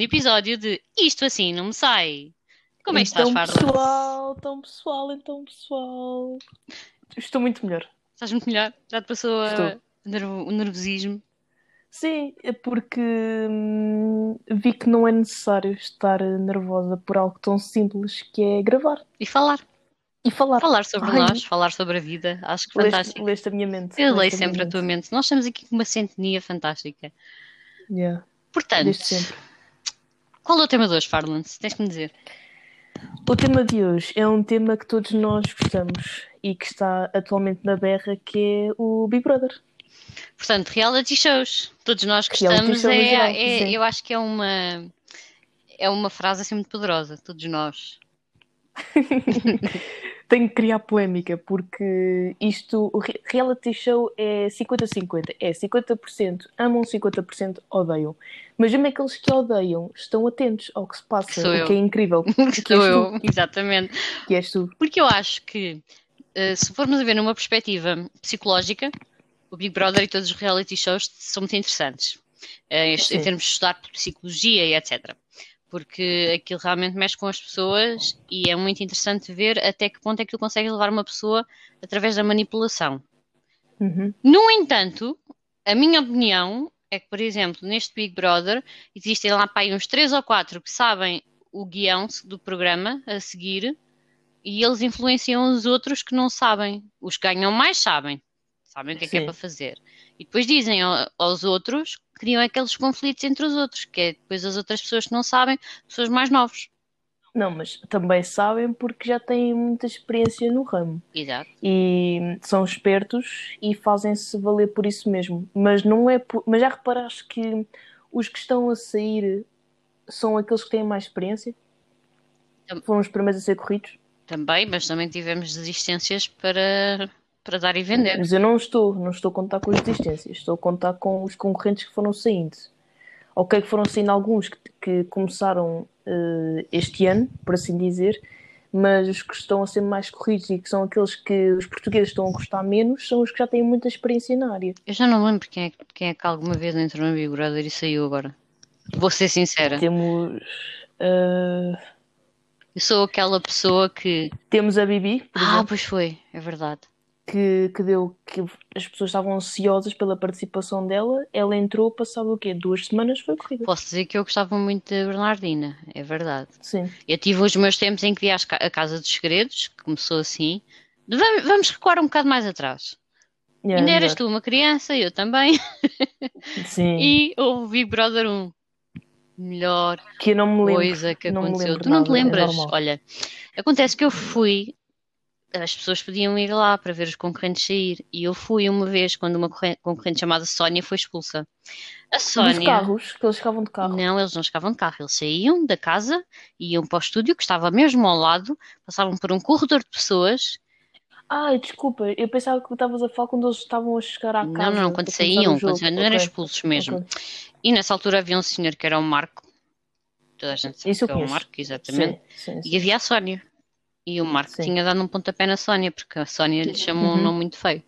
Segundo episódio de Isto Assim Não Me Sai. Como é que estás, então, Farda? pessoal, então pessoal, então pessoal. Estou muito melhor. Estás muito melhor? Já te passou a- o nervo- o nervosismo? Sim, é porque hum, vi que não é necessário estar nervosa por algo tão simples que é gravar E falar. e falar. Falar sobre Ai. nós, falar sobre a vida. Acho que Leste, fantástico. leste a minha mente. Eu leio sempre a minha tua mente. Nós estamos aqui com uma sintonia fantástica. Yeah, Portanto. Qual é o tema de hoje, Farland? Tens que me dizer. O tema de hoje é um tema que todos nós gostamos e que está atualmente na berra, que é o Big Brother. Portanto, reality shows. Todos nós gostamos. É, geral, é- eu acho que é uma, é uma frase assim muito poderosa. Todos nós. Tenho que criar polémica, porque isto, o re- reality show é 50-50. É 50% amam, 50% odeiam. Mas mesmo aqueles que odeiam estão atentos ao que se passa, Sou o eu. que é incrível. Sou eu, exatamente. Que és tu. Porque eu acho que, eh, se formos a ver numa perspectiva psicológica, o Big Brother e todos os reality shows são muito interessantes, eh, em Sim. termos de estudar psicologia e etc. Porque aquilo realmente mexe com as pessoas e é muito interessante ver até que ponto é que tu consegues levar uma pessoa através da manipulação. Uhum. No entanto, a minha opinião é que, por exemplo, neste Big Brother, existem lá para aí uns três ou quatro que sabem o guião do programa a seguir e eles influenciam os outros que não sabem. Os que ganham mais sabem, sabem o que é que é para fazer. E depois dizem ao- aos outros, criam aqueles conflitos entre os outros, que é depois as outras pessoas que não sabem, pessoas mais novas. Não, mas também sabem porque já têm muita experiência no ramo. Exato. E são espertos e fazem-se valer por isso mesmo. Mas não é por... Mas já reparaste que os que estão a sair são aqueles que têm mais experiência? Tam- Foram os primeiros a ser corridos? Também, mas também tivemos desistências para, para dar e vender. Mas eu não estou, não estou a contar com as desistências, estou a contar com os concorrentes que foram saindo. Ok, que foram saindo alguns que, que começaram eh, este ano, por assim dizer, mas os que estão a ser mais corridos e que são aqueles que os portugueses estão a gostar menos são os que já têm muita experiência na área. Eu já não lembro quem é, quem é que alguma vez entrou no Big Brother e saiu agora. Vou ser sincera. Temos, eh, Eu sou aquela pessoa que. temos a Bibi, Ah, exemplo, pois foi, é verdade. Que, que deu que as pessoas estavam ansiosas pela participação dela. Ela entrou, passado o quê? Duas semanas foi corrida. Posso dizer que eu gostava muito da Bernardina, é verdade. Sim. Eu tive os meus tempos em que vi a Casa dos Segredos, que começou assim. Vamos, vamos recuar um bocado mais atrás. Yeah, Ainda eras tu uma criança, eu também, Sim. e houve Big Brother 1. Melhor Que eu não me lembro. coisa que não me aconteceu. lembro Tu não te é lembras? normal. Olha, acontece que eu fui, as pessoas podiam ir lá para ver os concorrentes sair, e eu fui uma vez quando uma corren- concorrente chamada Sónia foi expulsa. A Dos Sónia. carros, que eles ficavam de carro. Não, eles não chegavam de carro, eles saíam da casa, iam para o estúdio, que estava mesmo ao lado, passavam por um corredor de pessoas. Ai, desculpa, eu pensava que estavas a falar quando eles estavam a chegar à Não, casa. não, quando para começar saíam, quando saíam, não eram Ok, expulsos mesmo. ok. E nessa altura havia um senhor que era o Marco, toda a gente sabe Isso que é o. Marco, exatamente. Sim, sim, sim. E havia a Sónia. E o Marco Sim. tinha dado um pontapé na Sónia, porque a Sónia lhe chamou um Uhum. nome muito feio.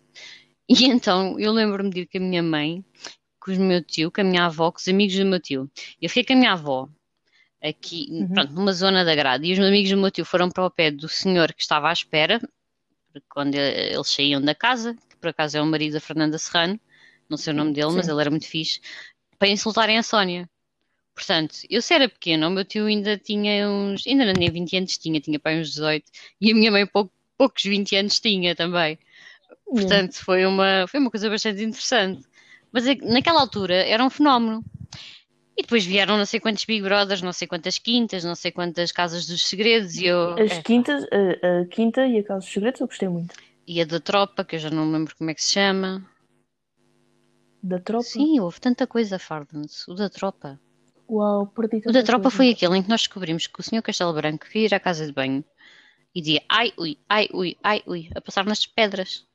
E então eu lembro-me de ir com a minha mãe, com o meu tio, com a minha avó, com os amigos do meu tio. Eu fiquei com a minha avó aqui, Uhum. pronto, numa zona da grade, e os amigos do meu tio foram para o pé do senhor que estava à espera, quando ele- eles saíam da casa, que por acaso é o marido da Fernanda Serrano, não sei o nome dele, mas Sim. ele era muito fixe, para insultarem a Sónia. Portanto, eu se era pequena, o meu tio ainda tinha uns. Ainda não tinha 20 anos, tinha, tinha para uns 18. E a minha mãe pouco, poucos 20 anos tinha também. Portanto, foi uma, foi uma coisa bastante interessante. Mas é naquela altura era um fenómeno. E depois vieram não sei quantos Big Brothers, não sei quantas quintas, não sei quantas casas dos segredos. E eu, As quintas, a, a quinta e a casa dos segredos eu gostei muito. E a da tropa, que eu já não me lembro como é que se chama. Da tropa? Sim, houve tanta coisa, Fardens. O da tropa. Uau, perdi O da tropa foi aquele em que nós descobrimos que o senhor Castelo Branco ia ir à casa de banho e dizia ai, ui, ai, ui, ai, ui, a passar nas pedras.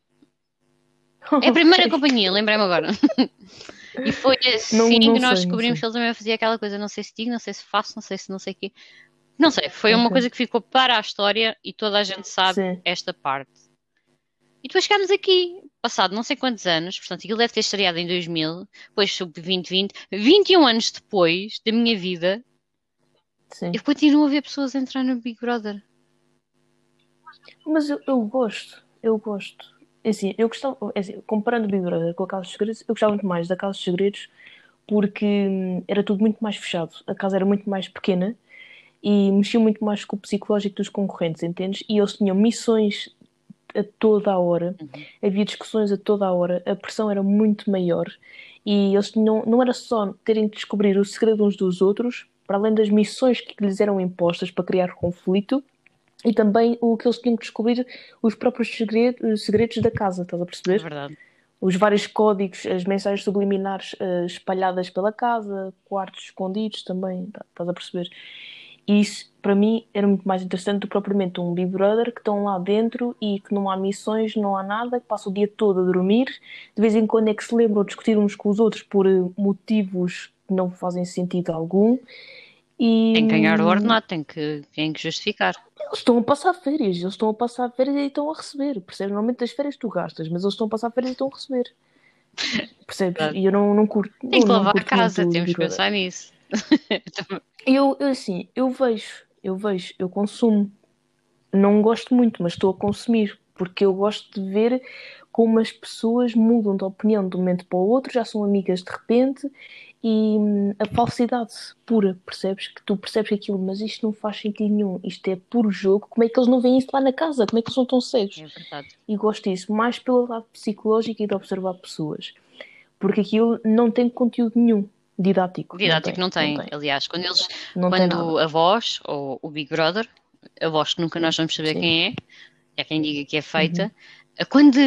É a primeira companhia, lembrei-me agora. e foi assim Não- não que nós sei, descobrimos que ele também fazia aquela coisa, não sei se digo, não sei se faço, não sei se não sei o quê. Não sei, foi uma Ok. coisa que ficou para a história e toda a gente sabe Sim. esta parte. E depois chegámos aqui, passado não sei quantos anos, portanto, aquilo deve ter estreado em 2000, depois sub 2020, 21 anos depois da minha vida, Sim. eu continuo a ver pessoas entrar no Big Brother. Mas eu, eu gosto, eu gosto. É Assim, eu gostava, é assim, comparando o Big Brother com a Casa dos Segredos, eu gostava muito mais da Casa dos Segredos porque hum, era tudo muito mais fechado. A casa era muito mais pequena e mexia muito mais com o psicológico dos concorrentes, entendes? E eles tinham missões a toda a hora, havia discussões a toda a hora, a pressão era muito maior e eles tinham, não era só terem de descobrir o segredo uns dos outros, para além das missões que lhes eram impostas para criar conflito, e também o que eles tinham que descobrir os próprios segredos, segredos da casa, estás a É perceber? verdade. Os vários códigos, as mensagens subliminares eh, espalhadas pela casa, quartos escondidos também, tá- estás a perceber? E isso, para mim, era muito mais interessante do que propriamente um Big Brother que estão lá dentro e que não há missões, não há nada, que passa o dia todo a dormir, de vez em quando é que se lembram de discutir uns com os outros por eh, motivos que não fazem sentido algum. E, Tem que ganhar o ordenado, tem que, tem que justificar. eles estão a passar férias, eles estão a passar férias e estão a receber, percebes? Normalmente as férias tu gastas, mas eles estão a passar férias e estão a receber. Percebes? E eu não, não curto. Tem que não, lavar a casa, temos que pensar nisso. Eu, eu assim, eu vejo, eu vejo, eu consumo. Não gosto muito, mas estou a consumir, porque eu gosto de ver como as pessoas mudam de opinião de um momento para o outro, já são amigas de repente, e hum, a falsidade pura, percebes? Que tu percebes aquilo, mas isto não faz sentido nenhum, isto é puro jogo, como é que eles não veem isso lá na casa? Como é que eles são tão cegos? É verdade. E gosto disso, mais pelo lado psicológico e de observar pessoas, porque aquilo não tem conteúdo nenhum didático. Didático não tem. Não tem, Aliás, quando eles, não quando a voz, ou o Big Brother, a voz que nunca nós vamos saber Sim. quem é, é quem diga que é feita. Quando,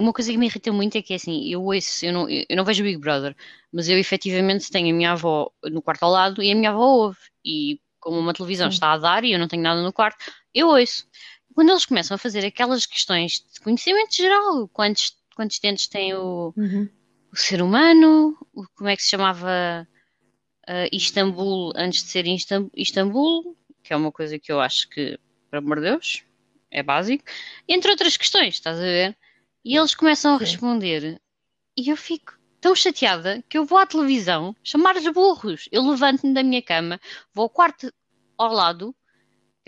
uma coisa que me irrita muito é que é assim, eu ouço, eu não, eu não vejo o Big Brother, mas eu efetivamente tenho a minha avó no quarto ao lado e a minha avó ouve. E como uma televisão Sim. está a dar e eu não tenho nada no quarto, eu ouço. Quando eles começam a fazer aquelas questões de conhecimento geral, quantos, quantos dentes tem o, Uhum. O ser humano, o- como é que se chamava ah, Istambul antes de ser Istambul, que é uma coisa que eu acho que, por amor de Deus, é básico, entre outras questões, estás a ver? E eles começam a responder e eu fico tão chateada que eu vou à televisão chamar-os burros. Eu levanto-me da minha cama, vou ao quarto ao lado,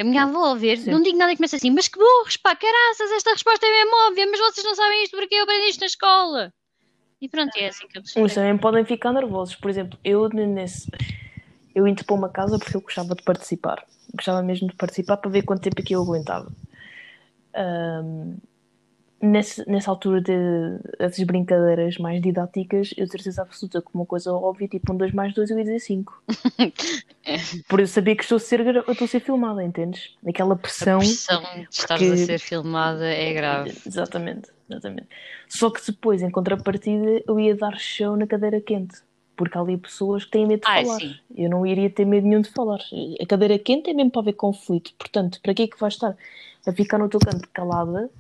a minha avó a ver, Sim. não digo nada e começa assim, mas que burros, pá, caraças, esta resposta é mesmo óbvia, mas vocês não sabem isto porque eu aprendi isto na escola. E pronto, é assim que eu Uns também podem ficar nervosos. Por exemplo, eu nesse. Eu entrei para uma casa porque eu gostava de participar. Gostava mesmo de participar para ver quanto tempo é que eu aguentava. Ahm, nesse, nessa altura de, dessas brincadeiras mais didáticas, eu certeza absoluta que uma coisa óbvia, tipo um 2 mais 2, eu ia dizer 5. Por eu sabia que estou a ser, estou a ser filmada, entendes? Aquela A pressão. pressão de porque- a ser filmada é grave. Exatamente, exatamente. Só que depois, em contrapartida, eu ia dar show na cadeira quente. Porque há ali pessoas que têm medo de Ah, falar. sim. Eu não iria ter medo nenhum de falar. A cadeira quente é mesmo para haver conflito. Portanto, para que é que vais estar a ficar no teu canto calada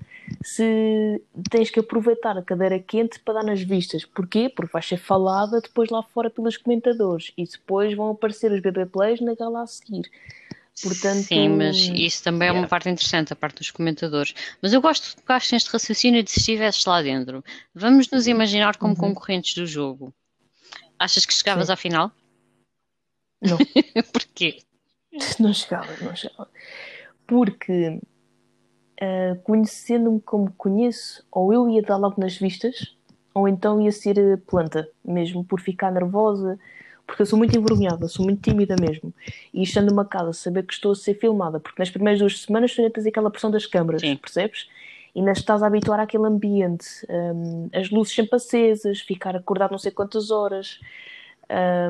se tens que aproveitar a cadeira quente para dar nas vistas? Porquê? Porque vais ser falada depois lá fora pelos comentadores. E depois vão aparecer os BB Plays na gala a seguir. Portanto, Sim, mas isso também é uma parte interessante, a parte dos comentadores. Mas eu gosto, gosto neste raciocínio de se estivesses lá dentro. Vamos nos imaginar como Uhum. concorrentes do jogo. Achas que chegavas Sim. à final? Não. Porquê? Não chegava, não chegava. Porque, ah, conhecendo-me como conheço, ou eu ia dar logo nas vistas, ou então ia ser a planta, mesmo por ficar nervosa, porque eu sou muito envergonhada, sou muito tímida mesmo. E estando numa casa, saber que estou a ser filmada, porque nas primeiras duas semanas tu ainda tens aquela pressão das câmaras, Sim. percebes? E ainda estás a habituar àquele ambiente, hum, as luzes sempre acesas, ficar acordado não sei quantas horas,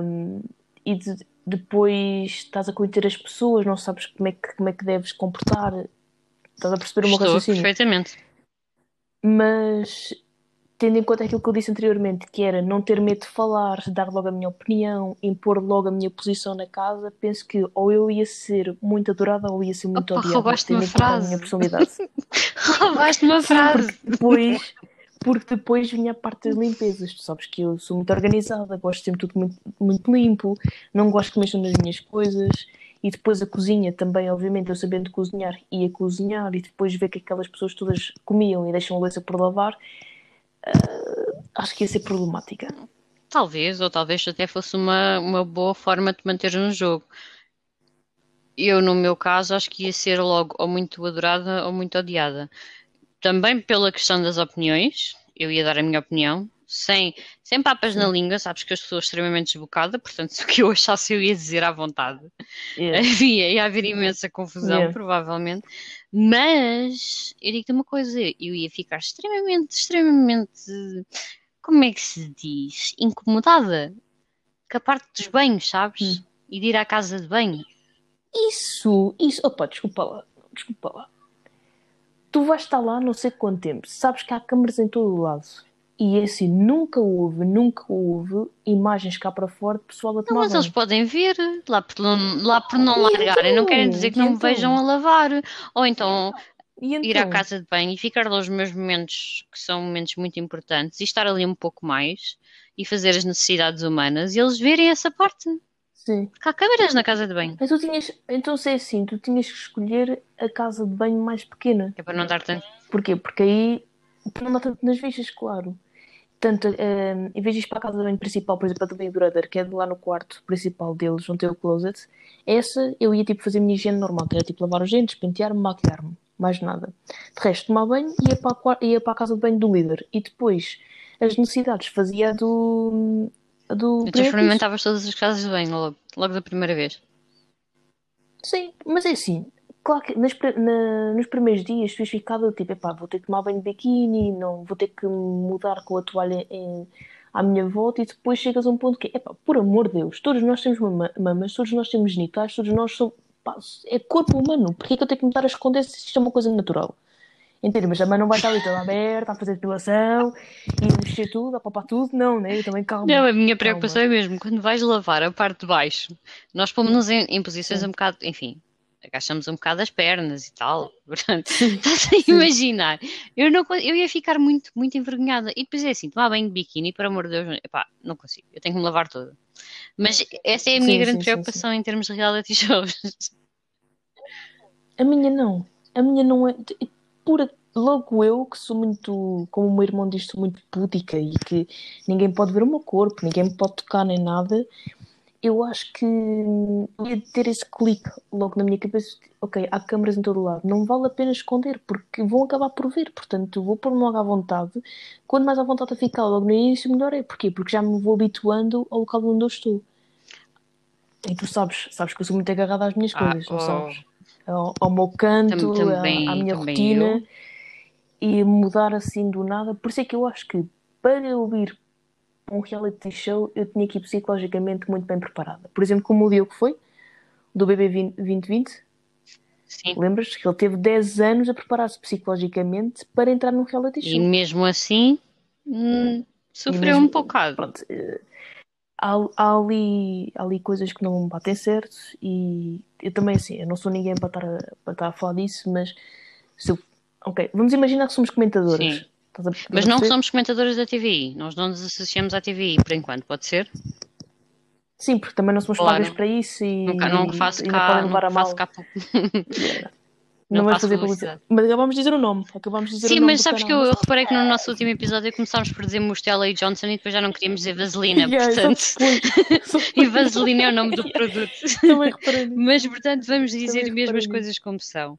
hum, e de- depois estás a conhecer as pessoas, não sabes como é que, como é que deves comportar, estás a perceber o meu raciocínio. perfeitamente. Mas tendo em conta aquilo que eu disse anteriormente, que era não ter medo de falar, dar logo a minha opinião, impor logo a minha posição na casa, penso que ou eu ia ser muito adorada ou ia ser muito Opa, odiada, roubaste uma conta a frase. minha personalidade. Roubaste uma frase. Porque depois, porque depois vinha a parte das limpezas. Tu sabes que eu sou muito organizada, gosto de sempre tudo muito, muito limpo, não gosto que mexam nas minhas coisas. E depois a cozinha também, obviamente, eu sabendo cozinhar, ia cozinhar e depois ver que aquelas pessoas todas comiam e deixam a louça por lavar, ah, acho que ia ser problemática. Talvez, ou talvez até fosse uma, uma boa forma de manter no jogo. Eu, no meu caso, acho que ia ser logo ou muito adorada ou muito odiada. Também pela questão das opiniões, eu ia dar a minha opinião, sem, sem papas na língua, sabes que eu sou extremamente desbocada, portanto, se o que eu achasse eu ia dizer à vontade. Yeah. Havia, ia haver imensa confusão, Yeah. provavelmente. Mas eu digo-te uma coisa, eu ia ficar extremamente, extremamente, como é que se diz? Incomodada com a parte dos banhos, sabes? Hum. E de ir à casa de banho. Isso, isso. Opa, desculpa lá. Desculpa lá. Tu vais estar lá não sei quanto tempo. Sabes que há câmaras em todo o lado. E é assim, nunca houve, nunca houve imagens cá para fora de pessoal a Não, tomar mas banho. eles podem ver, lá por, não- lá por não E largarem, não querem então? dizer que E não me então? vejam a lavar. Ou então E ir à então? casa de banho e ficar lá os meus momentos, que são momentos muito importantes, e estar ali um pouco mais e fazer as necessidades humanas e eles verem essa parte. Sim. Porque há câmaras na casa de banho. Mas tu tinhas, então se é assim, tu tinhas que escolher a casa de banho mais pequena. Que é para não dar tanto. Porquê? Porque aí não dá tanto nas vistas, claro. Tanto, eh, em vez de ir para a casa de banho principal, por exemplo, a do Big Brother, que é de lá no quarto principal deles, onde tem o closet, essa eu ia tipo fazer a minha higiene normal, que era tipo lavar os dentes, pentear-me, maquilhar-me, mais nada. De resto, tomar banho e ia para, a, ia para a casa de banho do líder. E depois, as necessidades fazia a do. A do Então primeiro experimentavas todas as casas de banho logo, logo da primeira vez. Sim, mas é assim, claro que nas na- nos primeiros dias tu ias ficar do tipo, epá, vou ter que tomar banho de biquíni, não, vou ter que mudar com a toalha em- à minha volta e depois chegas a um ponto que, epá, por amor de Deus, todos nós temos mama- mamas, todos nós temos genitais, todos nós somos, pá, é corpo humano, porquê é que eu tenho que me estar a esconder se isto é uma coisa natural? Entende? Mas a mãe não vai estar ali toda aberta, a fazer depilação e mexer tudo, a papar tudo, não, né? Eu também calma. Não, a minha calma. preocupação é mesmo quando vais lavar a parte de baixo. Nós pomos-nos em, em posições um bocado, enfim, agachamos um bocado as pernas e tal. Portanto, estás a imaginar. Eu, não, eu ia ficar muito, muito envergonhada. E depois é assim, tomar banho de biquíni, por amor de Deus, epá, não consigo. Eu tenho que me lavar toda. Mas essa é a minha Sim, grande sim, sim, preocupação em termos de reality shows. A minha não. A minha não é. Pura, logo eu, que sou muito. Como o meu irmão diz, sou muito púdica e que ninguém pode ver o meu corpo, ninguém me pode tocar nem nada. Eu acho que ia ter esse clique logo na minha cabeça. Ok, há câmaras em todo lado. Não vale a pena esconder, porque vão acabar por ver. Portanto, vou pôr-me logo à vontade. Quando mais à vontade ficar logo no início, melhor é. Porquê? Porque já me vou habituando ao local onde eu estou. E tu sabes, sabes que eu sou muito agarrada às minhas Ah, coisas, não oh. sabes? Ao, ao meu canto, Tam- à- também- à, minha também rotina eu. e mudar assim do nada. Por isso é que eu acho que para eu ir um reality show eu tinha que ir psicologicamente muito bem preparada. Por exemplo, como o Diogo foi, do BB 20- 2020, Sim. lembras que ele teve 10 anos a preparar-se psicologicamente para entrar num reality E show. mesmo assim, hum, sofreu mesmo- um bocado. Pronto, eh, há, há ali, há ali coisas que não batem certo e eu também assim, eu não sou ninguém para estar a, para estar a falar disso, mas se eu- ok, vamos imaginar que somos comentadoras. Sim. Mas não somos comentadores da TVI. Nós não nos associamos à TVI por enquanto, pode ser? Sim, porque também não somos Claro. pagas para isso e, Nunca, não faço e não cá, podem levar a não mal. cá Yeah. Não Não fazer publicidade. Mas acabamos de dizer o nome. Acabamos de dizer Sim, mas sabes que eu, eu reparei que no nosso último episódio começámos por dizer Mostela e Johnson e depois já não queríamos dizer Vaselina, Yeah, portanto. E Vaselina é o nome do produto. Também reparei nisso. Mas, portanto, vamos dizer Também mesmo as coisas como são.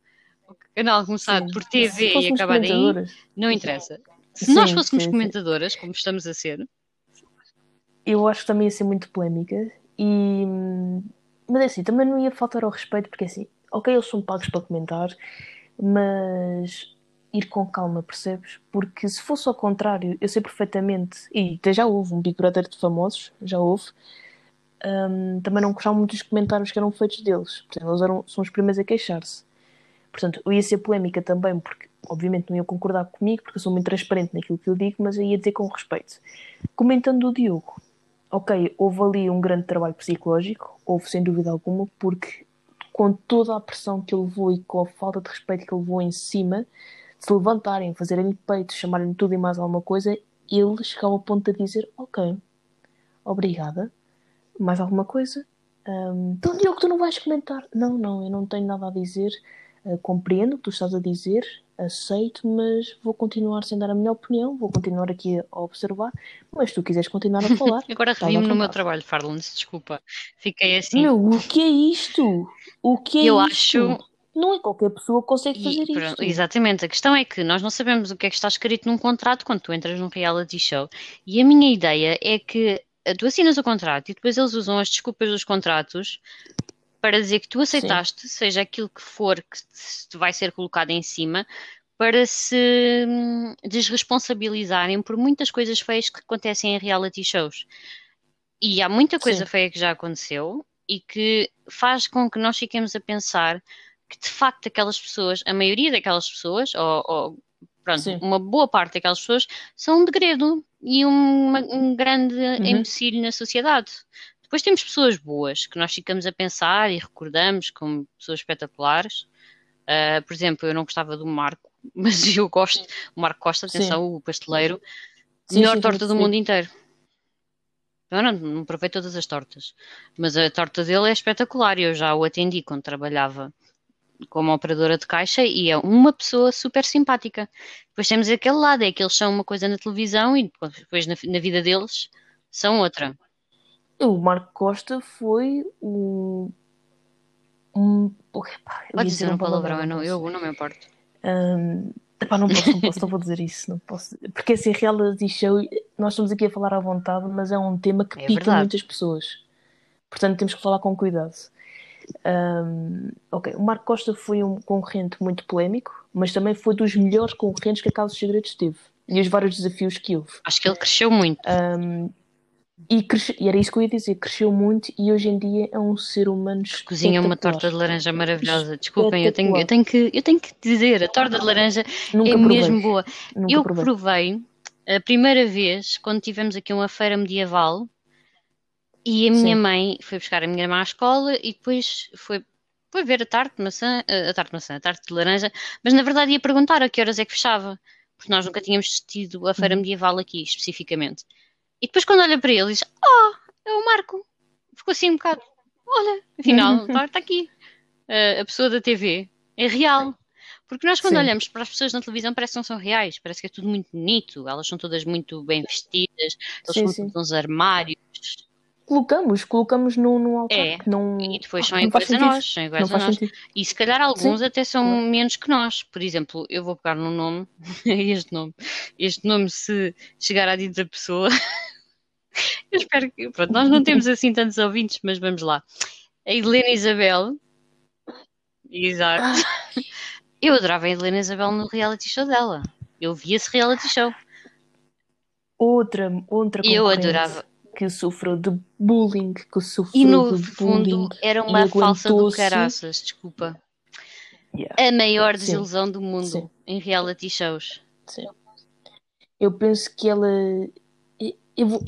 O canal começar Sim. por TV e acabar aí, não interessa. Se Sim, nós fôssemos sim, comentadoras, como estamos a ser, eu acho que também ia ser muito polémica E, mas é assim, também não ia faltar ao respeito, porque assim, ok, eles são pagos para comentar, mas ir com calma, percebes? Porque se fosse ao contrário, eu sei perfeitamente, e até já houve um Big Brother de famosos, já houve, um, também não gostavam muito dos comentários que eram feitos deles. Portanto, eles eram, são os primeiros a queixar-se. Portanto, eu ia ser polémica também, porque obviamente não ia concordar comigo, porque eu sou muito transparente naquilo que eu digo, mas eu ia dizer com respeito. Comentando o Diogo, ok, houve ali um grande trabalho psicológico, houve sem dúvida alguma, porque com toda a pressão que ele levou e com a falta de respeito que ele levou em cima, se levantarem, fazerem-lhe peito, chamarem-lhe tudo e mais alguma coisa, ele chegava ao ponto de dizer: Ok, obrigada, mais alguma coisa? Um, então, Diogo, tu não vais comentar? Não, não, eu não tenho nada a dizer. Uh, compreendo o que tu estás a dizer, aceito, mas vou continuar sem dar a minha opinião, vou continuar aqui a observar. Mas se tu quiseres continuar a falar. Agora revi-me no meu trabalho, Farlands, desculpa. Fiquei assim. Meu, o que é isto? O que é eu isto? acho não é qualquer pessoa que consegue fazer e, isto. Exatamente, a questão é que nós não sabemos o que é que está escrito num contrato quando tu entras num reality show. E a minha ideia é que eh, tu assinas o contrato e depois eles usam as desculpas dos contratos para dizer que tu aceitaste, Sim. seja aquilo que for que vai ser colocado em cima, para se hum, desresponsabilizarem por muitas coisas feias que acontecem em reality shows. E há muita coisa Sim. feia que já aconteceu e que faz com que nós fiquemos a pensar que de facto aquelas pessoas, a maioria daquelas pessoas, ou, ou pronto, Sim. uma boa parte daquelas pessoas, são um degredo e uma, um grande uhum. empecilho na sociedade. Depois temos pessoas boas que nós ficamos a pensar e recordamos como pessoas espetaculares. Uh, por exemplo, eu não gostava do Marco, mas eu gosto. O Marco Costa, atenção, sim. o pasteleiro, sim, melhor sim, torta do mundo inteiro. Eu não, não provei todas as tortas, mas a torta dele é espetacular. Eu já o atendi quando trabalhava como operadora de caixa e é uma pessoa super simpática. Depois temos aquele lado, é que eles são uma coisa na televisão e depois na, na vida deles são outra. O Marco Costa foi um. um Pode dizer um palavrão, eu não, eu não me importo. Um, epá, não posso, não posso, não vou dizer isso, não posso. Porque assim, reality show, nós estamos aqui a falar à vontade, mas é um tema que é pica verdade. muitas pessoas. Portanto, temos que falar com cuidado. Um, ok, o Marco Costa foi um concorrente muito polémico, mas também foi dos melhores concorrentes que a Casa dos Segredos teve e os vários desafios que houve. Acho que ele cresceu muito. Um, e, cresce, e, era isso que eu ia dizer, cresceu muito e hoje em dia é um ser humano Cozinha uma torta de laranja maravilhosa. Desculpem, eu tenho, eu, tenho que, eu tenho que dizer, a torta de laranja Nunca é provei. mesmo boa. Nunca eu provei. provei a primeira vez quando tivemos aqui uma feira medieval e a minha Sim. mãe foi buscar a minha irmã à escola e depois foi, foi ver a tarte de maçã, a tarte de maçã, a tarte de laranja, mas na verdade ia perguntar a que horas é que fechava, porque nós nunca tínhamos tido a feira uhum. medieval aqui, especificamente. E depois quando olha para ele diz, oh, é o Marco. Ficou assim um bocado, olha, afinal, está tá aqui. Uh, a pessoa da TV é real. Porque nós, quando Sim. olhamos para as pessoas na televisão, parece que não são reais, parece que é tudo muito bonito, elas são todas muito bem vestidas, eles sim, são todos uns armários, colocamos, colocamos num, num altar é. que não. E depois são iguais a nós, são iguais a nós. Sentido. E se calhar alguns Sim. até são claro. menos que nós. Por exemplo, eu vou pegar num nome, este nome. Este nome, se chegar à dita pessoa, eu espero que. Pronto, nós não temos assim tantos ouvintes, mas vamos lá. A Helena Isabel. Exato. Ah. Eu adorava a Helena Isabel no reality show dela. Eu via esse reality show. Outra, outra Eu adorava que sofreu de bullying, que sofreu E no de fundo bullying, era uma falsa do caraças, desculpa. Yeah. A maior desilusão Sim. do mundo Sim. em reality shows. Sim. Eu penso que ela. Eu vou,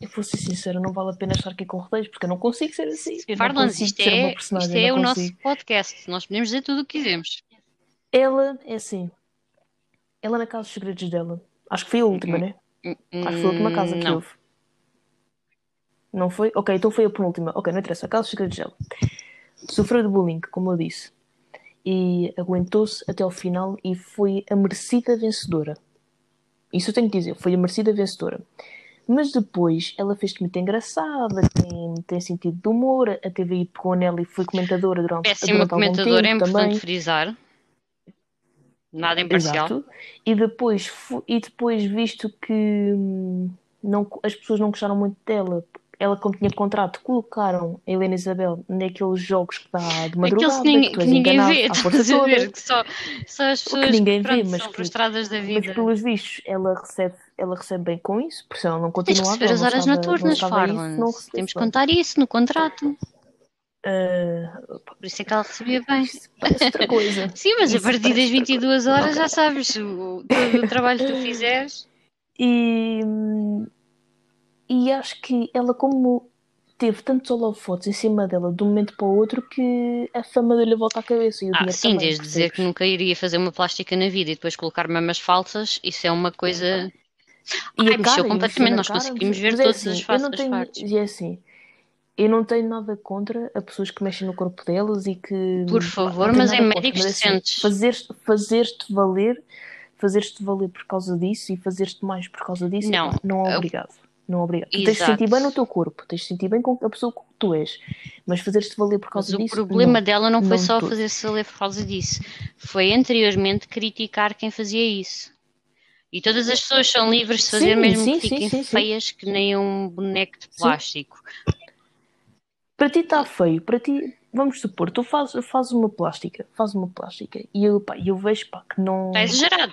eu vou ser sincera, não vale a pena estar aqui com rodeios, porque eu não consigo ser assim. Farlands, isto é, isto é o nosso podcast. Nós podemos dizer tudo o que quisermos. Ela é assim. Ela na Casa dos Segredos dela. Acho que foi a última, né? Acho que foi a última casa que houve. Não foi? Ok, então foi a penúltima. Ok, não interessa. Carlos Segredo de Gel. Sofreu de bullying, como eu disse. E aguentou-se até ao final e foi a merecida vencedora. Isso eu tenho que dizer, foi a merecida vencedora. Mas depois ela fez-te muito engraçada, tem, tem sentido de humor, a TVI pegou nela e foi comentadora durante, Péssima durante comentadora, algum tempo é importante também. frisar. Nada imparcial. Exato. E depois, e depois visto que hum, não, as pessoas não gostaram muito dela ela como tinha contrato, colocaram a Helena Isabel naqueles jogos que dá de madrugada, Aqueles que ninguém, que que ninguém vê, a ver? Que só, só as pessoas que ninguém vê, mas são frustradas da Mas vida. pelos vistos, ela recebe, ela recebe bem com isso, por isso ela não que continuava. receber as horas noturnas, a Farland. Temos que contar isso no contrato. Ah, Por isso é que ela recebia bem. outra coisa. Sim, mas a Isso partir das parece outra 22 horas Ok. já sabes o, todo o trabalho que tu fizeres. E, e acho que ela, como teve tantos holofotes em cima dela de um momento para o outro, que a fama dele volta à cabeça e o Ah, sim, também, desde dizer que nunca iria fazer uma plástica na vida e depois colocar mamas falsas, isso é uma coisa. E Ai, mexeu completamente, nós cara, conseguimos ver é todas assim, as faces das tenho, partes. e é assim, eu não tenho nada contra a pessoas que mexem no corpo delas e que Por favor, mas em contra, médicos é assim, decentes. fazer, fazer-te valer, fazer-te valer por causa disso e fazer-te mais por causa disso, Não. não é Eu- obrigado. Não obrigado. Tu tens de sentir bem no teu corpo, tens de sentir bem com a pessoa que tu és, mas fazer-te valer por Mas causa o disso, problema não. dela não foi não só todo. fazer-se valer por causa disso, foi anteriormente criticar quem fazia isso. E todas as pessoas são livres de fazer, Sim, mesmo sim, que fiquem sim, feias que nem um boneco de plástico. Para ti está feio, para ti, vamos supor, tu fazes, fazes uma plástica, fazes uma plástica e eu, pá, eu vejo pá, que não. Está exagerado.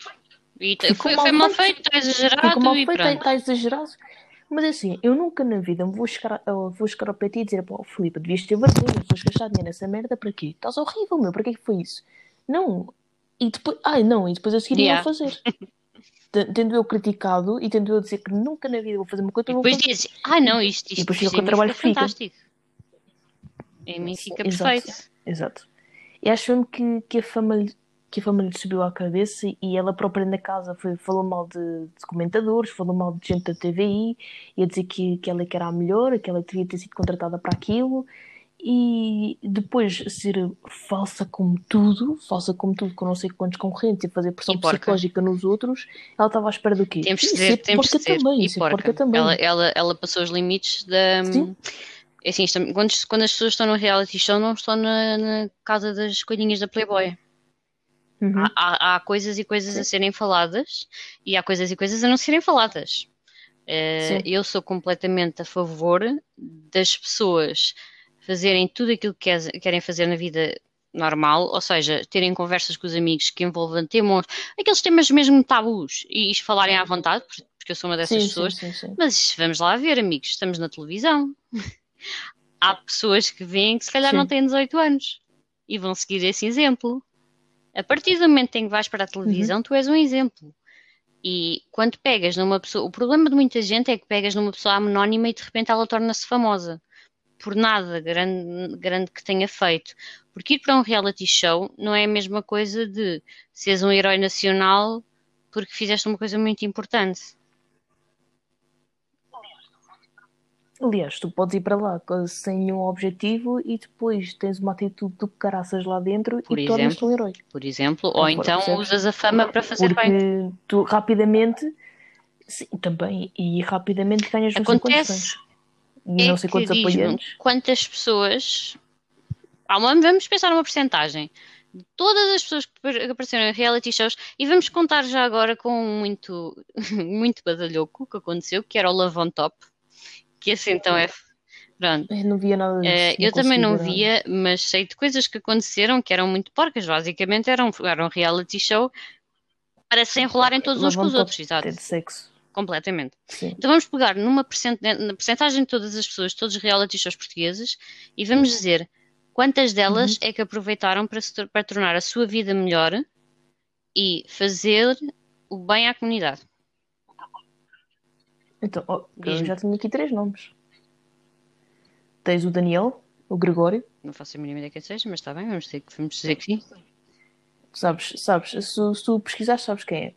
E foi, mal foi mal feito. está exagerado está exagerado. Mas assim, eu nunca na vida me vou chegar, eu vou chegar ao pé e dizer, pô, Filipe, devias ter vergonha, a gastar dinheiro nessa merda para quê? Estás horrível, meu, para que é que foi isso? Não. E depois, ai não, e depois a seguir Yeah. fazer. Tendo eu criticado e tendo eu dizer que nunca na vida vou fazer uma coisa, E eu vou depois dizes, ah não, isto, E isto, depois fica isto com em o mim trabalho fica fantástico. Em mim fica Exato. perfeito. Exato. E acho mesmo que, que, a fama que a fama lhe subiu à cabeça e ela própria na casa foi, falou mal de, de comentadores, falou mal de gente da TVI, ia dizer que, que ela é que era a melhor, que ela devia ter sido contratada para aquilo. E depois ser falsa como tudo, falsa como tudo, com não sei quantos concorrentes e fazer pressão E psicológica nos outros, ela estava à espera do quê? Temos que Isso dizer, é temos que dizer. também, E é porca. porca também. Ela, ela, ela passou os limites da. Sim. É assim, isto- quando, quando as pessoas estão no reality show, não estão na, na casa das coelhinhas da Playboy. Uhum. Há, há- há coisas e coisas Sim. a serem faladas e há coisas e coisas a não serem faladas. Sim. eu sou completamente a favor das pessoas fazerem tudo aquilo que quer- querem fazer na vida normal, ou seja, terem conversas com os amigos que envolvam temas, aqueles temas mesmo tabus e, falarem à vontade, porque eu sou uma dessas Sim, pessoas. sim, sim. Mas vamos lá ver, amigos, estamos na televisão. Há pessoas que veem que se calhar não têm 18 anos e vão seguir esse exemplo. A partir do momento em que vais para a televisão, tu és um exemplo. E quando pegas numa pessoa, o problema de muita gente é que pegas numa pessoa anónima e de repente ela torna-se famosa. Por nada grande, grande que tenha feito. Porque ir para um reality show não é a mesma coisa de seres um herói nacional porque fizeste uma coisa muito importante. Aliás, tu podes ir para lá sem nenhum objetivo e depois tens uma atitude do caraças lá dentro Por e tornas-te um herói. por exemplo, ou então percebes? usas a fama para fazer bem. Porque tu rapidamente, sim, também, e rapidamente ganhas não sei Acontece. E é não sei quantos apoiantes. quantas pessoas. Vamos pensar numa porcentagem de todas as pessoas que apar- que apareceram em reality shows e vamos contar já agora com muito, muito badalhoco que aconteceu, que era o Love on Top, que esse então é. Pronto. Eu não via nada disso. Eh, eu também não ver nada. via, mas sei de coisas que aconteceram que eram muito porcas. Basicamente era um, era um reality show para se enrolarem todos uns com os outros, exato, É de sexo. completamente. Sim. Então vamos pegar numa percent... na percentagem de todas as pessoas, todos os reality shows portugueses, e vamos dizer quantas delas Uhum. é que aproveitaram para, se para tornar a sua vida melhor e fazer o bem à comunidade. Então, ó, eu já tenho aqui três nomes. Tens o Daniel, o Gregório, Não faço a mínima ideia que seja, mas está bem, vamos, que- vamos dizer que sim. sabes, sabes, se, se tu pesquisares, sabes quem é.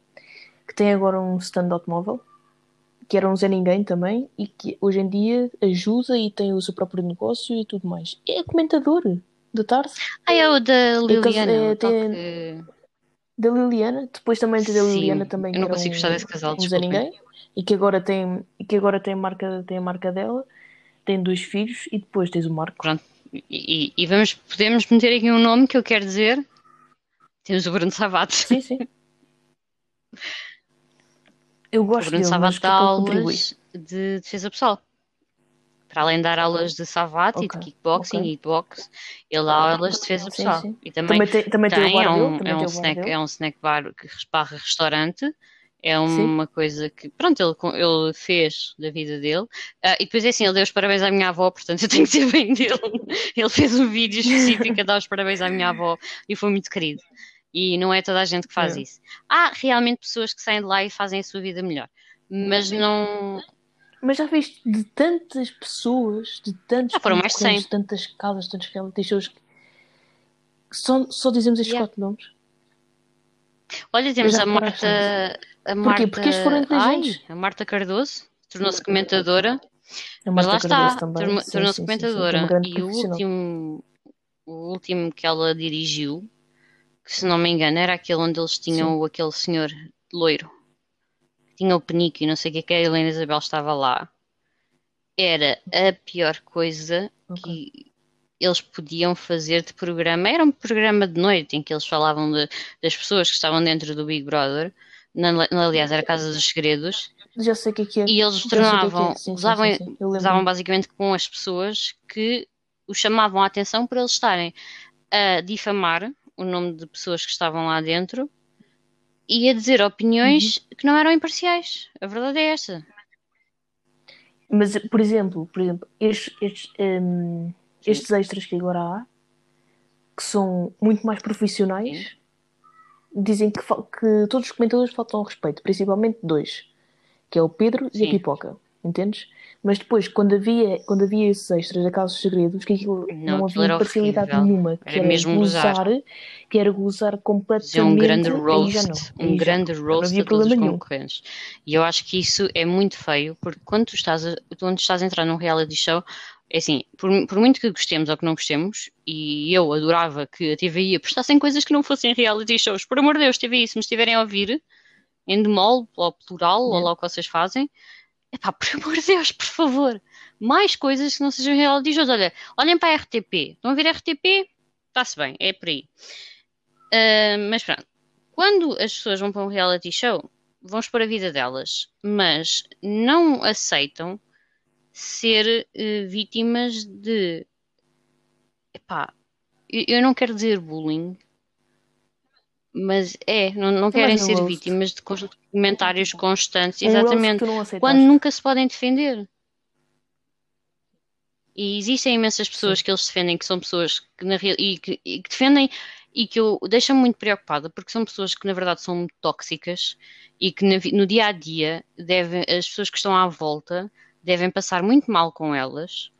Que tem agora um stand de automóvel, que era um Zé Ninguém também, e que hoje em dia ajuda e tem o seu próprio negócio e tudo mais. É comentador de tarde, Ah, é o da Liliana, é, que- da Liliana. Depois também tem da Liliana também, eu não consigo um, gostar desse casal, um Zé. Ninguém, e que agora tem, que agora tem a marca, tem a marca dela, tem dois filhos, e depois tens o Marco. Pronto. E, e- vamos, podemos meter aqui um nome que eu quero dizer. Temos o Bruno Savato. Sim, sim. Eu O gosto Bruno dele, o que é dá aulas de defesa pessoal. para além de dar aulas de savate e de kickboxing ok. e de boxe, ele dá aulas de defesa Sim, pessoal. sim. E também Também tem, também tem o tem, bar é dele, um, também é um o snack, dele. é um snack bar que barra restaurante. É Sim. uma coisa que, pronto, ele, ele fez da vida dele. Ah, e depois é assim, ele deu os parabéns à minha avó, portanto eu tenho que dizer bem dele. Ele fez um vídeo específico a dar os parabéns à minha avó e foi muito querido. E não é toda a gente que faz É. isso. Há realmente pessoas que saem de lá e fazem a sua vida melhor. Mas não. Mas já viste de tantas pessoas, de tantos Ah, foram mais de concorrentes, 100. tantas casas, tantos reality shows, que só, só dizemos estes Yeah. quatro nomes. Olha, temos a Marta. A Porquê? Marta Porque eles foram Ai, inteligentes. a Marta Cardoso tornou-se comentadora. A Mas Marta lá Cardoso está, também. tornou- Sim, tornou-se sim, sim, sim, é comentadora. grande E o último, o último que ela dirigiu, que se não me engano, era aquele onde eles tinham o- aquele senhor loiro, que tinha o penico e não sei o que, que a Helena Isabel estava lá. Era a pior coisa Ok. que eles podiam fazer de programa. Era um programa de noite em que eles falavam de- das pessoas que estavam dentro do Big Brother. Na, aliás, era a Casa dos Segredos. Já sei o que é que é. E eles o que é que é. tornavam, Sim, sim, sim, gozavam basicamente com as pessoas que os chamavam a atenção por eles estarem a difamar o nome de pessoas que estavam lá dentro e a dizer opiniões Uhum. que não eram imparciais. A verdade é esta. Mas, por exemplo, por exemplo estes, estes, hum, estes extras que agora há, que são muito mais profissionais, dizem que, que todos os comentadores faltam respeito, principalmente dois, que é o Pedro e a Sim. Pipoca, entendes? Mas depois, quando havia, quando havia esses extras da Casa dos Segredos, que aquilo Não, não, havia horrível. nenhuma, que Era era, mesmo gozar, gozar. que era gozar completamente, um grande roast, não, um grande não, não roast havia a todos os problema nenhum. concorrentes. E eu acho que isso é muito feio, porque quando tu estás a, quando estás a entrar num reality show, é assim, por, por muito que gostemos ou que não gostemos, e eu adorava que a TVI apostasse em coisas que não fossem reality shows, por amor de Deus, TVI, se me estiverem a ouvir, em demol, ou plural, ou Yeah. lá o que vocês fazem, epá, por amor de Deus, por favor, mais coisas que não sejam reality shows. Olha, olhem para a RTP, estão a ver a RTP? Está-se bem, é por aí. Ah, mas pronto, quando as pessoas vão para um reality show, vão expor a vida delas, mas não aceitam ser eh, vítimas de. Epá, eu, eu não quero dizer bullying, mas é, não, não querem mais um ser roast. vítimas de comentários constantes, roast exatamente, não quando nunca se podem defender. E existem imensas pessoas Sim. que eles defendem que são pessoas que, na real, e que, e que defendem e que eu deixa-me muito preocupada porque são pessoas que na verdade são muito tóxicas e que no dia a dia devem, as pessoas que estão à volta devem passar muito mal com elas.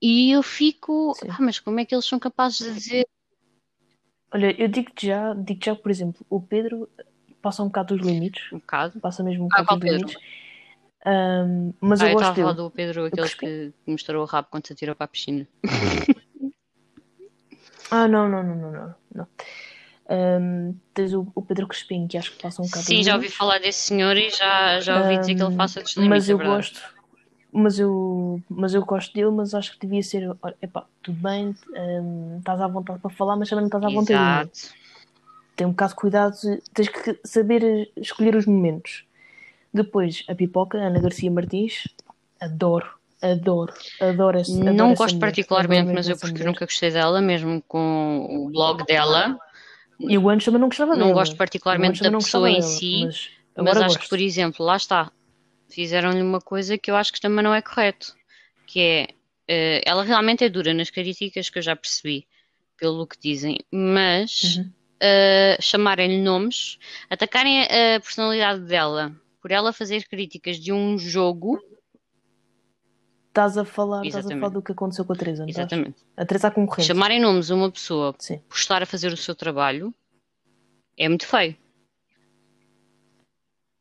E eu fico, ah, mas como é que eles são capazes de dizer Olha, eu digo-te já, digo já, por exemplo, o Pedro passa um bocado dos limites, um bocado? passa mesmo um Ah, bocado qual dos Pedro? limites. Ahm, mas Ah, eu eu gosto dele. do Pedro, aquele gostei. que mostrou o rabo quando se atirou para a piscina. Ah, não, não, não, não, não. não. Ahm, tens o, o Pedro Crespim, que acho que passa um bocado Sim, já ouvi falar desse senhor e já, já ouvi dizer que ele passa dos mas limites, é eu verdade. gosto, mas eu, mas eu gosto dele, mas acho que devia ser, epá, tudo bem, ahm, estás à vontade para falar, mas também não estás à vontade. Exato. Tem um bocado de cuidado, tens que saber escolher os momentos. Depois, a pipoca, Ana Garcia Martins, adoro, adoro, adoro essa adoro Não essa gosto particularmente, adoro mas eu porque nunca gostei dela, mesmo com o blog dela. E eu antes também não gostava Não dela. gosto Eu particularmente da não pessoa gostava em dela, si, mas mas acho que, gosto. por exemplo, lá está, fizeram-lhe uma coisa que eu acho que também não é correto, que é, eh, ela realmente é dura nas críticas, que eu já percebi, pelo que dizem, mas Uhum. eh, chamarem-lhe nomes, atacarem a a personalidade dela por ela fazer críticas de um jogo, Estás a falar, estás a falar do que aconteceu com a Teresa, não estás? exatamente, A Teresa à concorrente. chamarem nomes a uma pessoa Sim. por estar a fazer o seu trabalho é muito feio.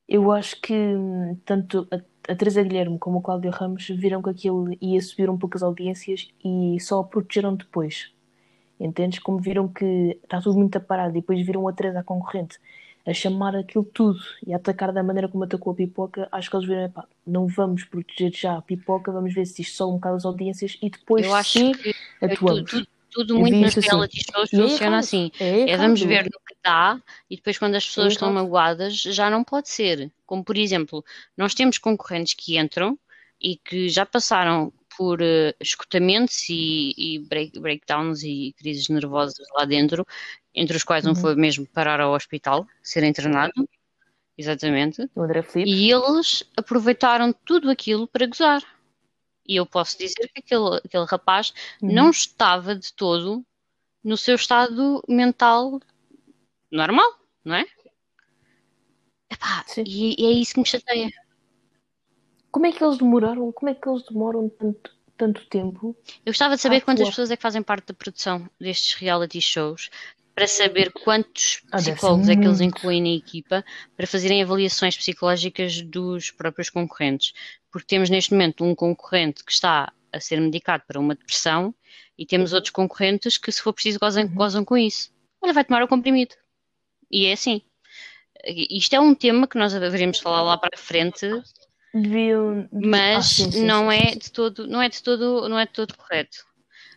Eu acho que hum, tanto a, a Teresa Guilherme como o Cláudio Ramos viram que aquilo ia subir um pouco as audiências e só a protegeram depois. Entendes? Como viram que está tudo muito aparado e depois viram a Teresa à concorrente a chamar aquilo tudo e a atacar da maneira como atacou a pipoca, acho que eles viram, epá, não vamos proteger já a pipoca, vamos ver se isto sobe um bocado as audiências e depois Eu acho sim que atuamos. Tudo, muito nos isso assim. reality shows é funciona assim. É É vamos errado. ver no que dá e depois quando as pessoas É estão magoadas já não pode ser. Como por exemplo, nós temos concorrentes que entram e que já passaram por uh, escutamentos e, e break, breakdowns e crises nervosas lá dentro, entre os quais uhum. não foi mesmo parar ao hospital, ser internado. Exatamente. E eles aproveitaram tudo aquilo para gozar. E eu posso dizer que aquele, aquele rapaz uhum. não estava de todo no seu estado mental normal, não é? Epá, e, e é isso que me chateia. Como é que eles demoraram? Como é que eles demoram tanto, tanto tempo? Eu gostava de saber quantas pessoas é que fazem parte da produção destes reality shows para saber quantos ah, psicólogos é que eles incluem na equipa para fazerem avaliações psicológicas dos próprios concorrentes. Porque temos neste momento um concorrente que está a ser medicado para uma depressão e temos outros concorrentes que, se for preciso, gozam, uhum. gozam com isso. Olha, vai tomar o comprimido. E é assim. Isto é um tema que nós haveríamos falar lá para a frente, Deviam... mas ah, sim, sim, não sim. é de todo, não é de todo, não é de todo correto.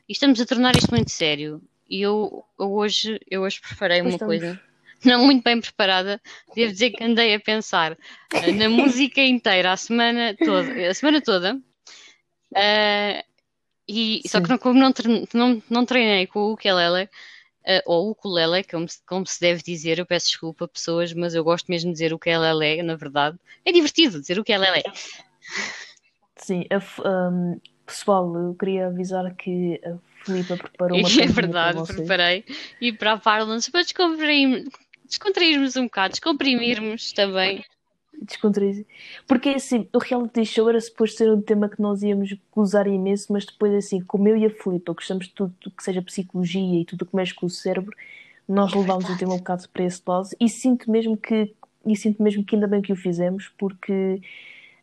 E estamos a tornar isto muito sério. E eu, eu hoje, eu hoje preparei pois uma estamos. coisa não muito bem preparada. Devo dizer que andei a pensar uh, na música inteira a semana toda, a semana toda. Uh, e só que não, como não, não, não treinei com o ukulele, uh, ou ukulele, como, como se deve dizer, eu peço desculpa a pessoas, mas eu gosto mesmo de dizer o que é na verdade. É divertido dizer o que é Sim, um, pessoal, eu queria avisar que a Filipa preparou uma É verdade, preparei. E para a Parlance, para descontrairmos um bocado, descomprimirmos também descontrair. Porque assim, o reality show era suposto ser um tema que nós íamos gozar imenso, mas depois, assim, como eu e a Filipe gostamos de tudo que seja psicologia e tudo que mexe com o cérebro, nós é levámos o tema um bocado para esse lado e sinto mesmo que e sinto mesmo que ainda bem que o fizemos, porque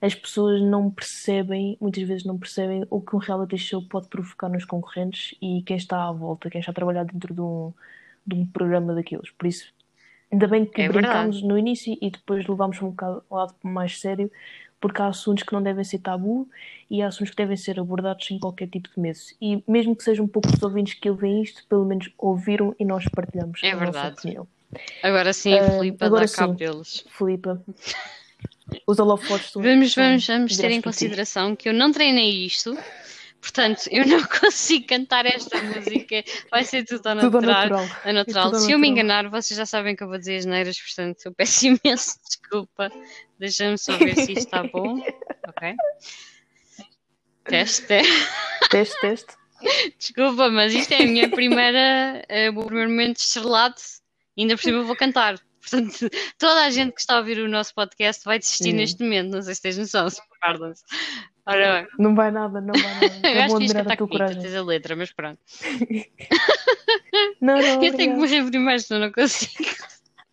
as pessoas não percebem, muitas vezes não percebem o que um reality show pode provocar nos concorrentes e quem está à volta, quem está a trabalhar dentro de um, de um programa daqueles. Por isso, Ainda bem que é brincámos no início e depois levámos um bocado ao lado mais sério, porque há assuntos que não devem ser tabu e há assuntos que devem ser abordados sem qualquer tipo de medo. E mesmo que sejam poucos ouvintes que ouvem isto, pelo menos ouviram e nós partilhamos é a verdade. nossa opinião. Agora sim, a Filipa uh, agora dá sim, cabo deles. Filipa, os holofotes Vamos, vamos, vamos ter em consideração que eu não treinei isto Portanto, eu não consigo cantar esta música, vai ser tudo ao natural. Tudo natural. É natural. Se natural. eu me enganar, vocês já sabem que eu vou dizer as neiras, portanto, eu peço imenso desculpa. Deixa-me só ver se isto está bom. Ok. Teste. Teste, teste. Desculpa, mas isto é a minha primeira, é o primeiro momento estrelado. Ainda por cima vou cantar. Portanto, toda a gente que está a ouvir o nosso podcast vai desistir hum. neste momento. Não sei se tens noção, se se Ora, não vai nada, não vai nada. Eu é acho que isto está comigo, tens a letra, mas pronto. não, não, Eu tenho que morrer primeiro, senão não consigo.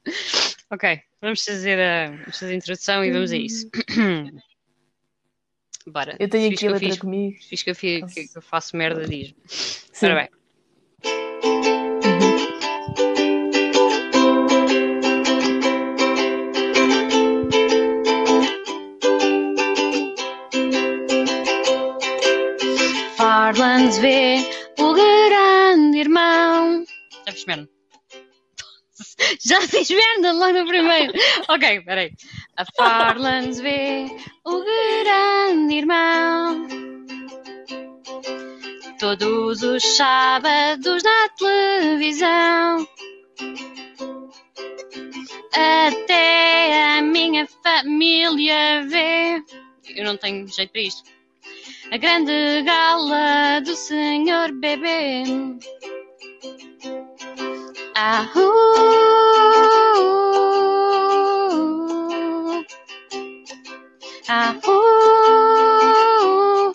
ok, vamos fazer a, vamos fazer a introdução e vamos a isso. Bora. Eu tenho aqui a letra fiz, comigo. Fiz que eu, fiz, que eu faço merda, diz-me. Ora bem. Farlands vê o grande irmão. Já fiz merda. Já fiz merda logo no primeiro. ok, peraí. A Farlands vê o grande irmão. Todos os sábados na televisão. Até a minha família vê. Eu não tenho jeito para isto a grande gala do senhor bebê. Ah, uh, ah, uh,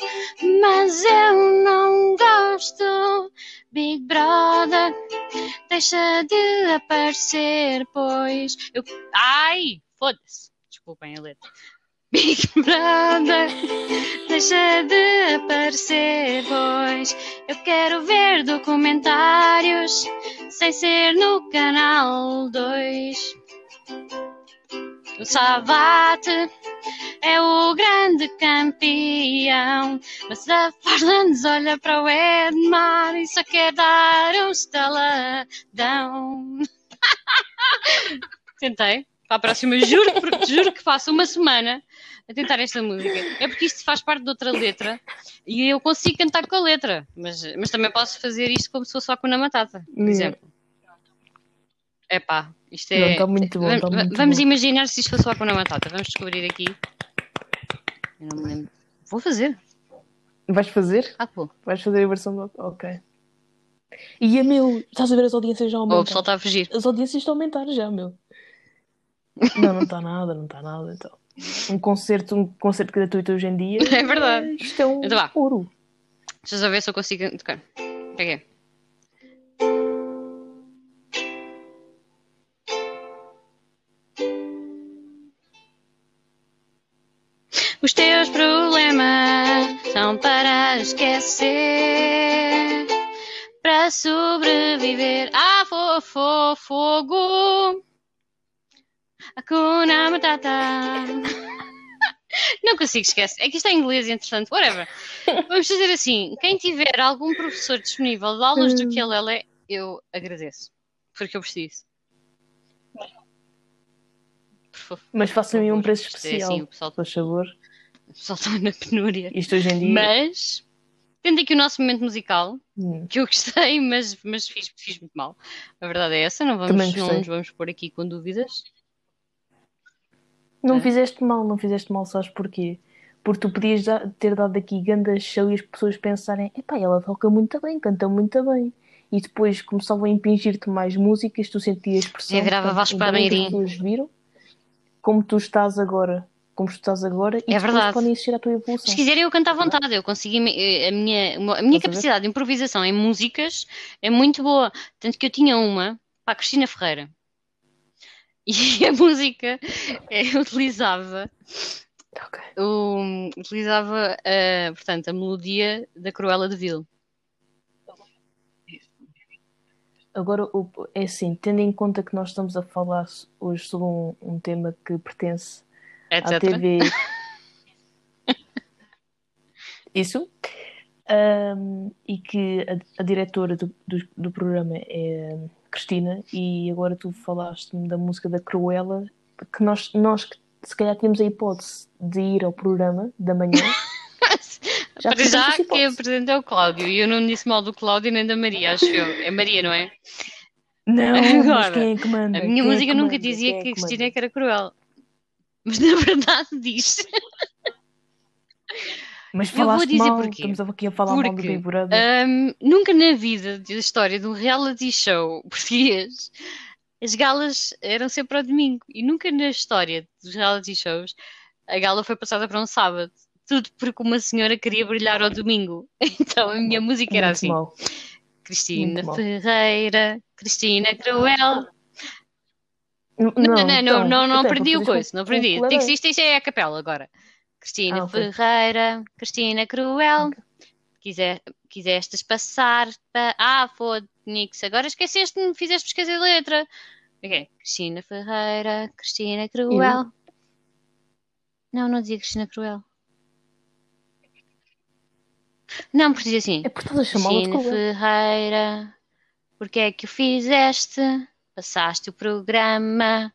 mas eu não gosto, Big Brother. Deixa de aparecer, pois eu. Ai, foda-se. Desculpem a letra. Big Brother, deixa de aparecer, pois eu quero ver documentários sem ser no canal 2. O Savate é o grande campeão, mas a Farlandes olha para o Edmar e só quer dar um estaladão. Tentei. Para a próxima, juro, que- juro que faço uma semana a tentar esta música. É porque isto faz parte de outra letra e eu consigo cantar com a letra, mas, mas também posso fazer isto como se fosse só com na matata, por Yeah. exemplo. Epá, isto é. Não, está muito bom, va- muito vamos bom. imaginar se isto fosse só com na matata. Vamos descobrir aqui. Eu não me lembro. Vou fazer. Vais fazer? Ah, vou. Vais fazer a versão do. Ok. E é meu, estás a ver as audiências já Oh, o pessoal está a fugir. As audiências estão a aumentar já, meu. Não, não está nada, não está nada. Então. Um concerto, um concerto gratuito hoje em dia. É verdade. eh, Isto é um Então vá. ouro. Deixa eu só ver se eu consigo tocar. Peguei. Os teus problemas são para esquecer, para sobreviver. Ah, fo, fo, fogo. Hakuna Matata. Não consigo esquecer. É que isto é em inglês, entretanto, whatever. Vamos fazer assim: quem tiver algum professor disponível de aulas do ukulele, eu agradeço. Porque eu preciso. Por favor. Mas façam-me um preço é especial. assim, o pessoal, Por favor. o pessoal está na penúria. Isto hoje em dia. Mas, tendo aqui o nosso momento musical, Hum, que eu gostei, mas, mas fiz, fiz muito mal. A verdade é essa, não, vamos, não nos vamos pôr aqui com dúvidas. Não É. fizeste mal, não fizeste mal, sabes porquê? Porque tu podias ter dado aqui ganda show e as pessoas pensarem, epá, ela toca muito bem, canta muito bem. E depois começavam a impingir-te mais músicas, tu sentias pressão. É, virava Vasco Palmeirinho. As pessoas viram como tu estás agora, como tu estás agora, e É verdade. podem assistir à tua evolução. Se quiserem, eu canto à vontade. Eu consigo. A minha, a minha a ver? capacidade de improvisação em músicas é muito boa. Tanto que eu tinha uma para a Cristina Ferreira. E a música eu utilizava, Ok. o- utilizava a, portanto, a melodia da Cruella de Vil. Agora, é assim, tendo em conta que nós estamos a falar hoje sobre um, um tema que pertence à Etc. TV. Isso. Ahm, e que a, a diretora do, do, do programa é Cristina, e agora tu falaste-me da música da Cruella, que nós, nós se calhar tínhamos a hipótese de ir ao programa da manhã. Já Para já, quem apresenta é o Cláudio. E eu não disse mal do Cláudio nem da Maria, acho eu. É Maria, não é? Não, Agora, quem é que manda? A minha Quem é música que nunca dizia Quem é que a Cristina é que era cruel. Mas na verdade diz. Mas Eu vou dizer mal, porquê. estamos aqui a falar mal do Porque, Big Brother. Ahm, nunca na vida da história de um reality show português as galas eram sempre ao domingo. E nunca na história dos reality shows a gala foi passada para um sábado. Tudo porque uma senhora queria brilhar ao domingo. Então a minha música era Muito assim. mal. Cristina. Ferreira, Cristina Cruel. Não, Não, não, não, então, não, não aprendi para o fazeres coisa, com- não aprendi. que isto, isto é a capela agora. Cristina Ah. Ferreira, Cristina Cruel, quiser, quisestes passar para. Ah, foda-nix, agora esqueceste-me, fizeste esquecer a letra. Ok, Cristina Ferreira, Cristina Cruel. Não, não dizia Cristina Cruel. Não, porque dizia assim. É porque estás a chamá-la de Cristina. Ferreira, porque é que o fizeste? Passaste o programa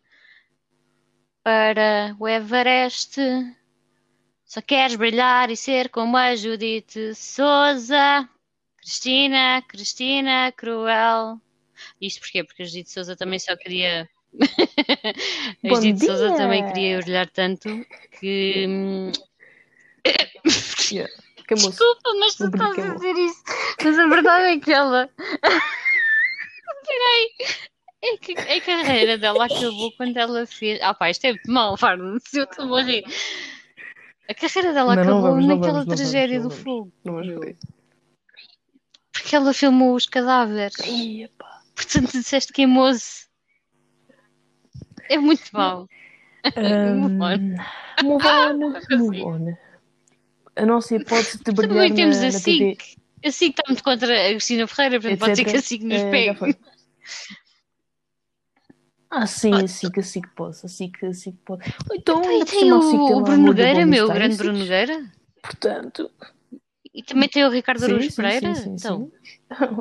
para o Everest. Só queres brilhar e ser como a Judite Souza. Cristina, Cristina Cruel. Isto porquê? Porque a Judite Souza também só queria. a Judite Souza também queria brilhar tanto que. hum, Yeah. Desculpa, mas tu estás a dizer isso. Mas a verdade é que ela. Peraí. É que a carreira dela acabou quando ela fez. Ah, pá, isto é muito mal, Farno. Se eu estou a rir. A carreira dela Não, não acabou vamos, não naquela vamos, não vamos, tragédia não do vamos. fogo. Não vais ver. Porque ela filmou os cadáveres. Ih, epá. Portanto, disseste queimou-se. É muito mal. Ahm, Move on, move on. A nossa hipótese de brilhar Também temos na, a SIC. A SIC está muito contra a Cristina Ferreira, portanto pode ser que a SIC nos já pegue. foi. Ah, sim, a SIC, a SIC pode, a SIC, a SIC pode. Ou Então, E ainda por tem o, o lá Bruno Nogueira, meu, o grande isso. Bruno Nogueira. Portanto, E também tem o Ricardo sim, sim, Pereira. sim, sim, então, sim.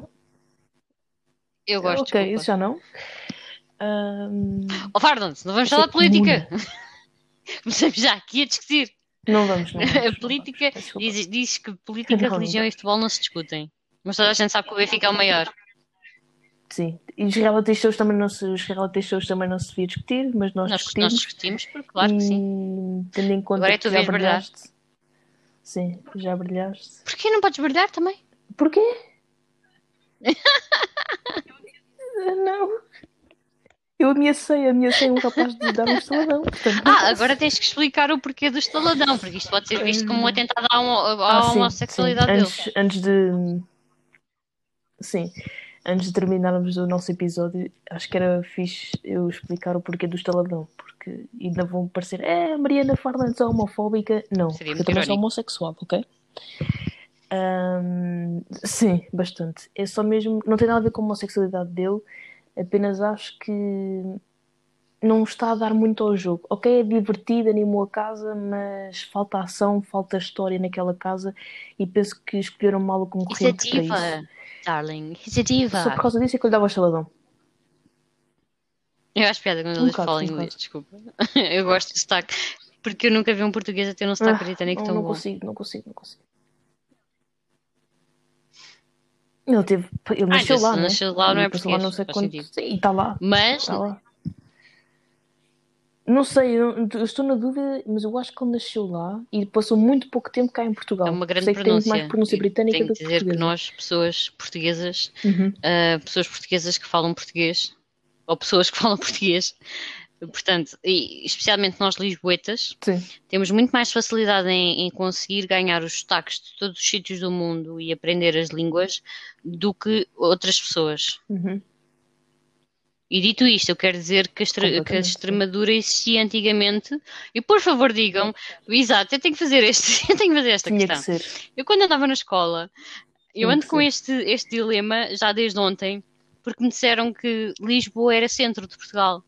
eu gosto. ok, desculpa. isso já não. Ahm, Oh, Fardon-se, não vamos falar de política. Começamos já aqui a discutir. não vamos, não vamos. não A política desculpa. diz, diz que política, Não. religião e futebol não se discutem. Mas toda a gente sabe que o Benfica é o maior. Sim. E os reality shows também não se, os reality shows também não se devia discutir, mas nós, Nós, discutimos. nós discutimos, porque claro que sim. E tendo em conta Agora é que tua já brilhar. brilhaste. Sim, já brilhaste. Porquê não podes brilhar também? Porquê? não. Eu ameacei, ameacei um rapaz de dar um estaladão. Portanto, Ah, posso. agora tens que explicar o porquê do estaladão, porque isto pode ser visto como um atentado à, homo- Ah, à sim, homossexualidade sim. dele. Antes, antes de. Sim. Antes de terminarmos o nosso episódio, acho que era fixe eu explicar o porquê do estaladão. Porque ainda vão parecer, é, a Mariana Fernandes é homofóbica. Não, Seria eu também sou homossexual, ok? Ahm, sim, bastante. É só mesmo. Não tem nada a ver com a homossexualidade dele, apenas acho que não está a dar muito ao jogo. Ok, é divertido, animou a casa, mas falta ação, falta história naquela casa e penso que escolheram mal o Isso é concorrente para isso. Darling. Isso é diva. Só por causa disso é que eu lhe dava o chaladão. Eu acho piada quando Um eles falam inglês, desculpa. Eu gosto de sotaque, porque eu nunca vi um português a ter um sotaque britânico não, tão não bom. consigo, não consigo, não consigo. Ele teve. Ele nasceu então lá, se né? nasceu lá, não é lá português, não sei sentido. Sim, está lá. Mas Está lá. Não sei, eu, eu estou na dúvida, mas eu acho que ele nasceu lá e passou muito pouco tempo cá em Portugal. é uma grande sei que tem pronúncia. mais pronúncia britânica Tenho do que dizer que nós, pessoas portuguesas, Uhum. uh, pessoas portuguesas que falam português, ou pessoas que falam português, portanto, e especialmente nós lisboetas, Sim. temos muito mais facilidade em, em conseguir ganhar os sotaques de todos os sítios do mundo e aprender as línguas do que outras pessoas. Uhum. E dito isto, eu quero dizer que a, que a. Extremadura existia antigamente. E por favor digam, exato, eu tenho que fazer este, eu tenho que fazer esta Tinha questão. que. Eu quando andava na escola, eu Tinha ando que com ser. este, este dilema já desde ontem, porque me disseram que Lisboa era centro de Portugal.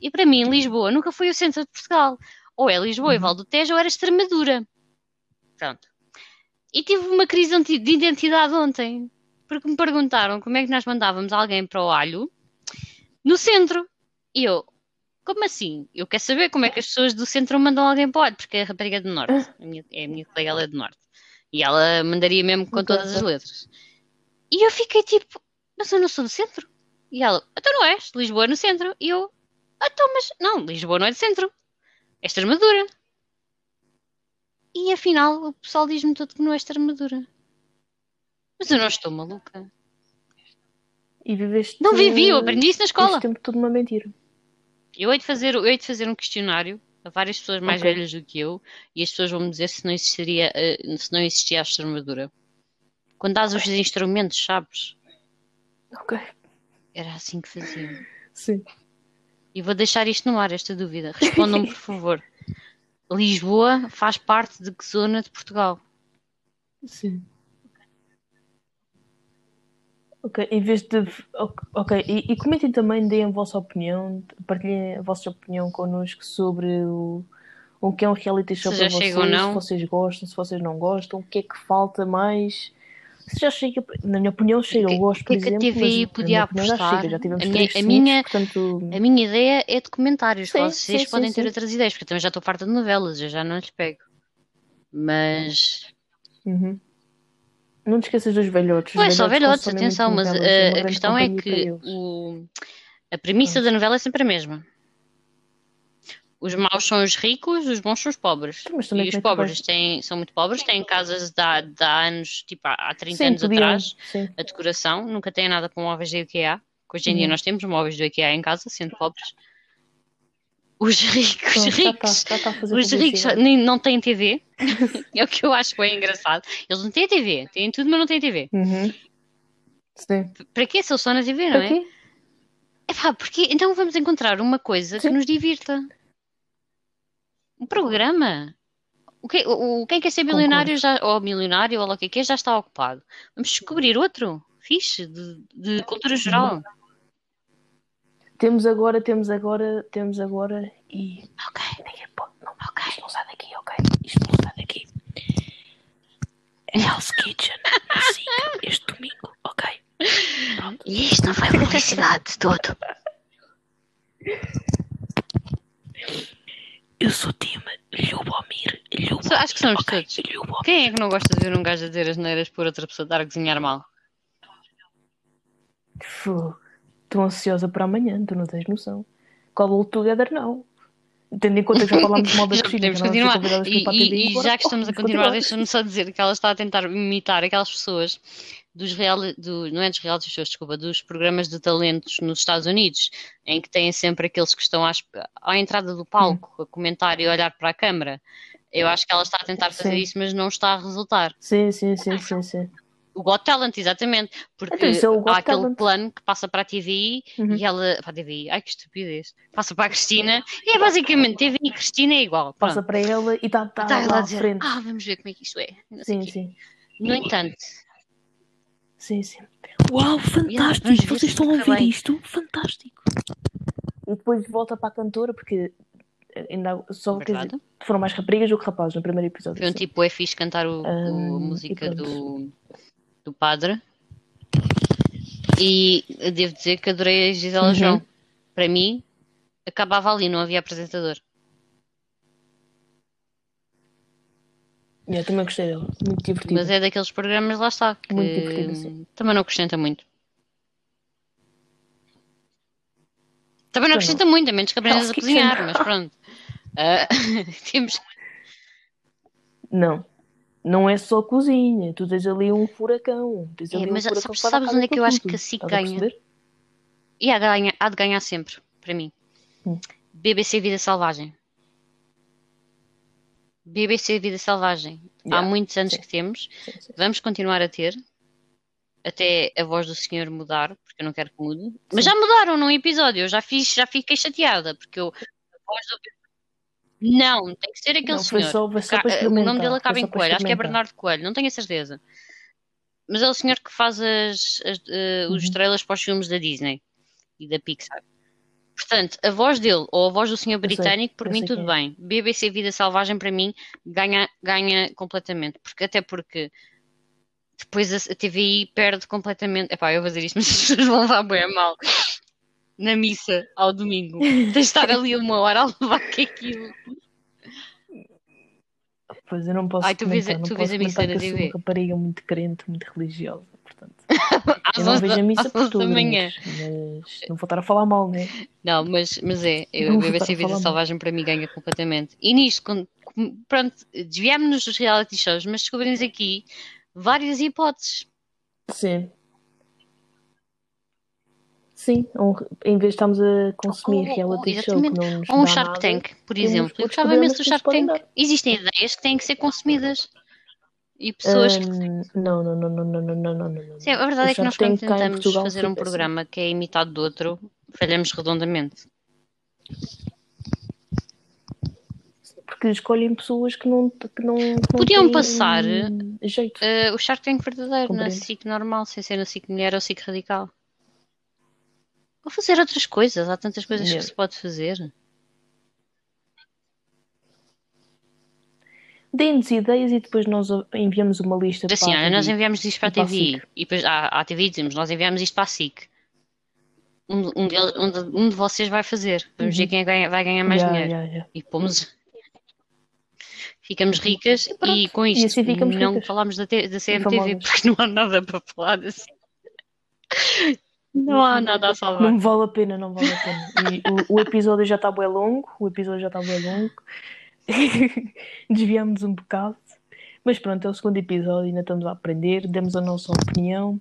E para mim, Lisboa nunca foi o centro de Portugal. Ou é Lisboa e Uhum. Val do Tejo ou era Extremadura. Pronto. E tive uma crise de identidade ontem, porque me perguntaram como é que nós mandávamos alguém para o alho no centro. E eu, como assim? Eu quero saber como é que as pessoas do centro mandam alguém para o alho, porque a rapariga é do norte. A minha, é a minha colega, ela é do norte. E ela mandaria mesmo com todas as letras. E eu fiquei tipo, mas eu não sou do centro. E ela, então não és, Lisboa é no centro. E eu, então, mas não, Lisboa não é do centro. É Extremadura. E afinal, o pessoal diz-me todo que não é Extremadura. Mas eu não estou maluca. E viveste. Não vivi, eu aprendi isso na escola. Este tempo todo uma mentira. Eu hei de fazer, eu hei de fazer um questionário a várias pessoas mais Ok. velhas do que eu e as pessoas vão me dizer se não existiria, eh, se não existia a Extremadura. Quando dás os instrumentos, sabes? Ok. Era assim que faziam. Sim. E vou deixar isto no ar, esta dúvida. Respondam, por favor. Lisboa faz parte de que zona de Portugal? Sim. Ok, em vez de. Ok, e, e comentem também, deem a vossa opinião, partilhem a vossa opinião connosco sobre o, o que é um reality show Se para vocês, chega ou não. se vocês gostam, se vocês não gostam, o que é que falta mais. Se já chega, na minha opinião, chega, eu gosto, que por é que a exemplo, na podia apostar? chega, já tivemos A minha- a minha- portanto, A minha ideia é de comentários. Sim, Vocês sim, sim, podem ter sim. outras ideias, porque eu também já estou farta de novelas, eu já não lhes pego. Mas. uhum. Não te esqueças dos velhotes. é só velhotes, atenção, mas novelas, eh, a questão é que o, a premissa da novela é sempre a mesma. Os maus são os ricos, os bons são os pobres. E os pobres têm, são muito pobres, têm casas de há, de há anos, tipo há, há 30 Sim, anos podiam, atrás, sim. a decoração, nunca têm nada com móveis da IKEA, que hoje em dia Uhum. nós temos móveis do IKEA em casa, sendo pobres. Os ricos, ricos, a fazer os ricos nem, não têm TV, é o que eu acho bem engraçado. Eles não têm TV, têm tudo, mas não têm TV. Uhum. Sim. Para quê? Se eles só na TV, não é? Aqui? Epá, porque então vamos encontrar uma coisa que Sim. nos divirta. Um programa. O que, o, o- quem quer ser milionário já, ou milionário ou o que é que é, já está ocupado. Vamos descobrir outro fixe de, de cultura geral. Temos agora, temos agora, temos agora e. Ok, Ninguém pode. Não, ok. Isto não sai daqui, ok? Isto não Hell's Kitchen, assim, este domingo, ok? E isto não foi publicidade de todo. Eu sou time Lubomir. Lubomir. Só- Acho que somos ok, todos. Lubomir. Quem é que não gosta de ver um gajo a dizer as neiras por outra pessoa estar a cozinhar mal? Estou ansiosa para amanhã, tu não tens noção. All together, não. Tendo em conta que já falámos mal da Cristina, não continuar. E, e- e já que estamos a continuar, deixa-me só dizer que ela está a tentar imitar aquelas pessoas dos real, do, não é dos reality shows, desculpa, dos programas de talentos nos Estados Unidos, em que têm sempre aqueles que estão às- à, entrada do palco a comentar e a olhar para a câmara. Eu acho que ela está a tentar fazer Sim. isso, mas não está a resultar. Sim, sim, sim, sim, sim. O Got Talent, exatamente, porque Então, isso é o Got há aquele Talent. plano que passa para a TVI Uhum. e ela. Para a TVI, ai que estupidez. Passa para a Cristina e é basicamente TVI e Cristina é igual. Passa Pronto. para ela e está tá, Está ela lá a à dizer, frente. ah, vamos ver como é que isto é. Não sim, sim. No entanto, Sim, sim. Uau, fantástico! Vocês estão a ouvir bem. isto? Fantástico! E depois volta para a cantora, porque ainda só dizer, foram mais raparigas do que rapazes no primeiro episódio. Foi um sim. tipo é fixe cantar o, o- a Hum, música do, do padre. E devo dizer que adorei a Gisela Uhum. João. Para mim, acabava ali, não havia apresentador. Eu também gostei dela, muito divertida. Mas é daqueles programas, lá está, que Muito sim. também não acrescenta muito. Também não acrescenta muito, a menos que aprendas a cozinhar, mas pronto. Ah, temos. Não, não é só cozinha. Tu tens ali um furacão. Tens É, ali mas um furacão sabes- sabes onde é que eu acho que a SIC ganha? E há, ganha, há de ganhar sempre, para mim. Hum. BBC Vida Selvagem. BBC Vida Selvagem. Há Yeah, muitos anos sim. que temos. Sim, sim. Vamos continuar a ter. Até a voz do senhor mudar, porque eu não quero que mude. Mas já mudaram num episódio. Eu já fiz, já fiquei chateada, porque eu, a voz do... Não, tem que ser aquele Não, senhor. só, só para o nome dele acaba em Coelho, acho que é. Bernardo Coelho, não tenho a certeza. Mas é o senhor que faz as, as, eh, os Uhum. trailers para os filmes da Disney e da Pixar. Portanto, a voz dele ou a voz do senhor Eu sei, britânico, por mim tudo é. bem. BBC Vida Selvagem, para mim, ganha, ganha completamente. Porque, até porque depois a, a TVI perde completamente. Epá, eu vou fazer isto, mas as pessoas vão levar bem a mal. Na missa, ao domingo. Tens de estar ali uma hora a levar que aquilo. Pois eu não posso Ai, tu vês a- comentar, não tu vês a missa na que eu sou TV? uma rapariga muito crente, muito religiosa, portanto. Às Eu não 11 vejo a missa por 11 da tudo, manhã. mas não vou estar a falar mal, né? Não, mas, mas é, eu, a BBC Vida Selvagem para mim ganha completamente. E nisto, com- pronto, desviámos-nos dos reality shows, mas descobrimos aqui várias hipóteses. Sim. Sim, um- em vez de estarmos a consumir Ou- ou- reality show que não nos Ou um Shark nada, Tank, por exemplo. Eu gostava imenso do Shark Tank. Existem ideias que têm que ser consumidas. E pessoas que. Hum, não, não, não, não, não, não, não, não, não. Sim, a verdade é que nós, quando em tentamos fazer um programa que é imitado do outro, falhamos redondamente. Porque escolhem pessoas que não, que não, Podiam passar, jeito. Uh, o Shark Tank verdadeiro, na. SIC normal, sem ser na SIC mulher ou SIC radical. Ou fazer outras coisas, há tantas coisas Yeah. que se pode fazer. Deem-nos ideias e depois nós enviamos uma lista Assim, para olha, nós enviamos isto para a e para a e depois à, à TVI dizemos, nós enviamos isto para a SIC. Um, um, del- um de, um de vocês vai fazer. Vamos ver Uhum. quem é ganha- vai ganhar mais Yeah, dinheiro. yeah. E pomos. Ficamos ricas E e com E isto assim ficamos não ricas. falamos da, da CMTV porque não há nada para falar assim. Não há nada a salvar. Não vale a pena, não vale a pena. E o, o episódio já está bem longo, o episódio já está bem longo. Desviamos um bocado. Mas pronto, é o segundo episódio, ainda estamos a aprender, demos a nossa opinião.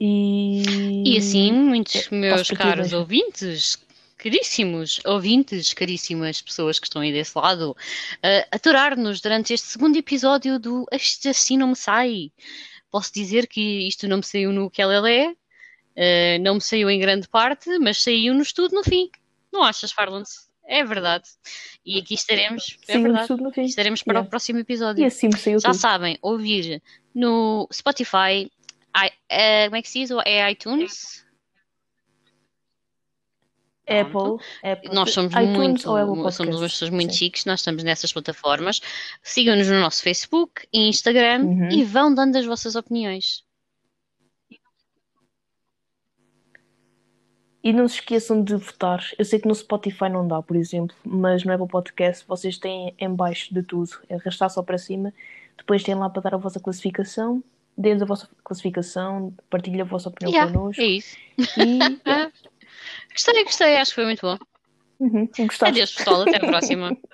E, E assim, muitos É, meus caros ouvintes, caríssimos ouvintes, caríssimas pessoas que estão aí desse lado, uh, aturar-nos durante este segundo episódio do Este Assim Não Me Sai. Posso dizer que isto não me saiu no que ela é, uh, não me saiu em grande parte, mas saiu-nos tudo no fim. Não achas, Farlance? É verdade. E aqui estaremos, é verdade, tudo no fim. estaremos para Yeah. o próximo E episódio. assim me saiu Já tudo. sabem, ouvir no Spotify, i- eh, como é que se diz? É iTunes? Apple, Apple, Nós somos iTunes muito, ou somos umas pessoas muito Sim. chiques, nós estamos nessas plataformas. Sigam-nos no nosso Facebook e Instagram Uhum. e vão dando as vossas opiniões. E não se esqueçam de votar. Eu sei que no Spotify não dá, por exemplo, mas no Apple Podcast vocês têm em baixo de tudo. É arrastar só para cima. Depois têm lá para dar a vossa classificação. Deem a vossa classificação, partilhem a vossa opinião Yeah, connosco. é isso. E gostei, gostei, acho que foi muito bom. uhum, gostaste? Adeus, pessoal, até a próxima.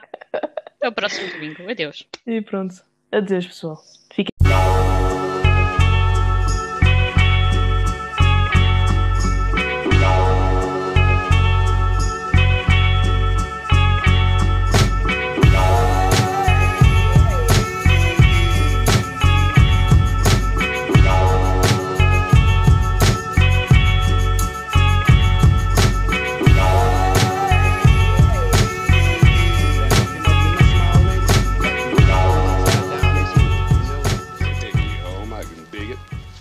Até o próximo domingo. Adeus. E pronto. Adeus, pessoal. Fiquem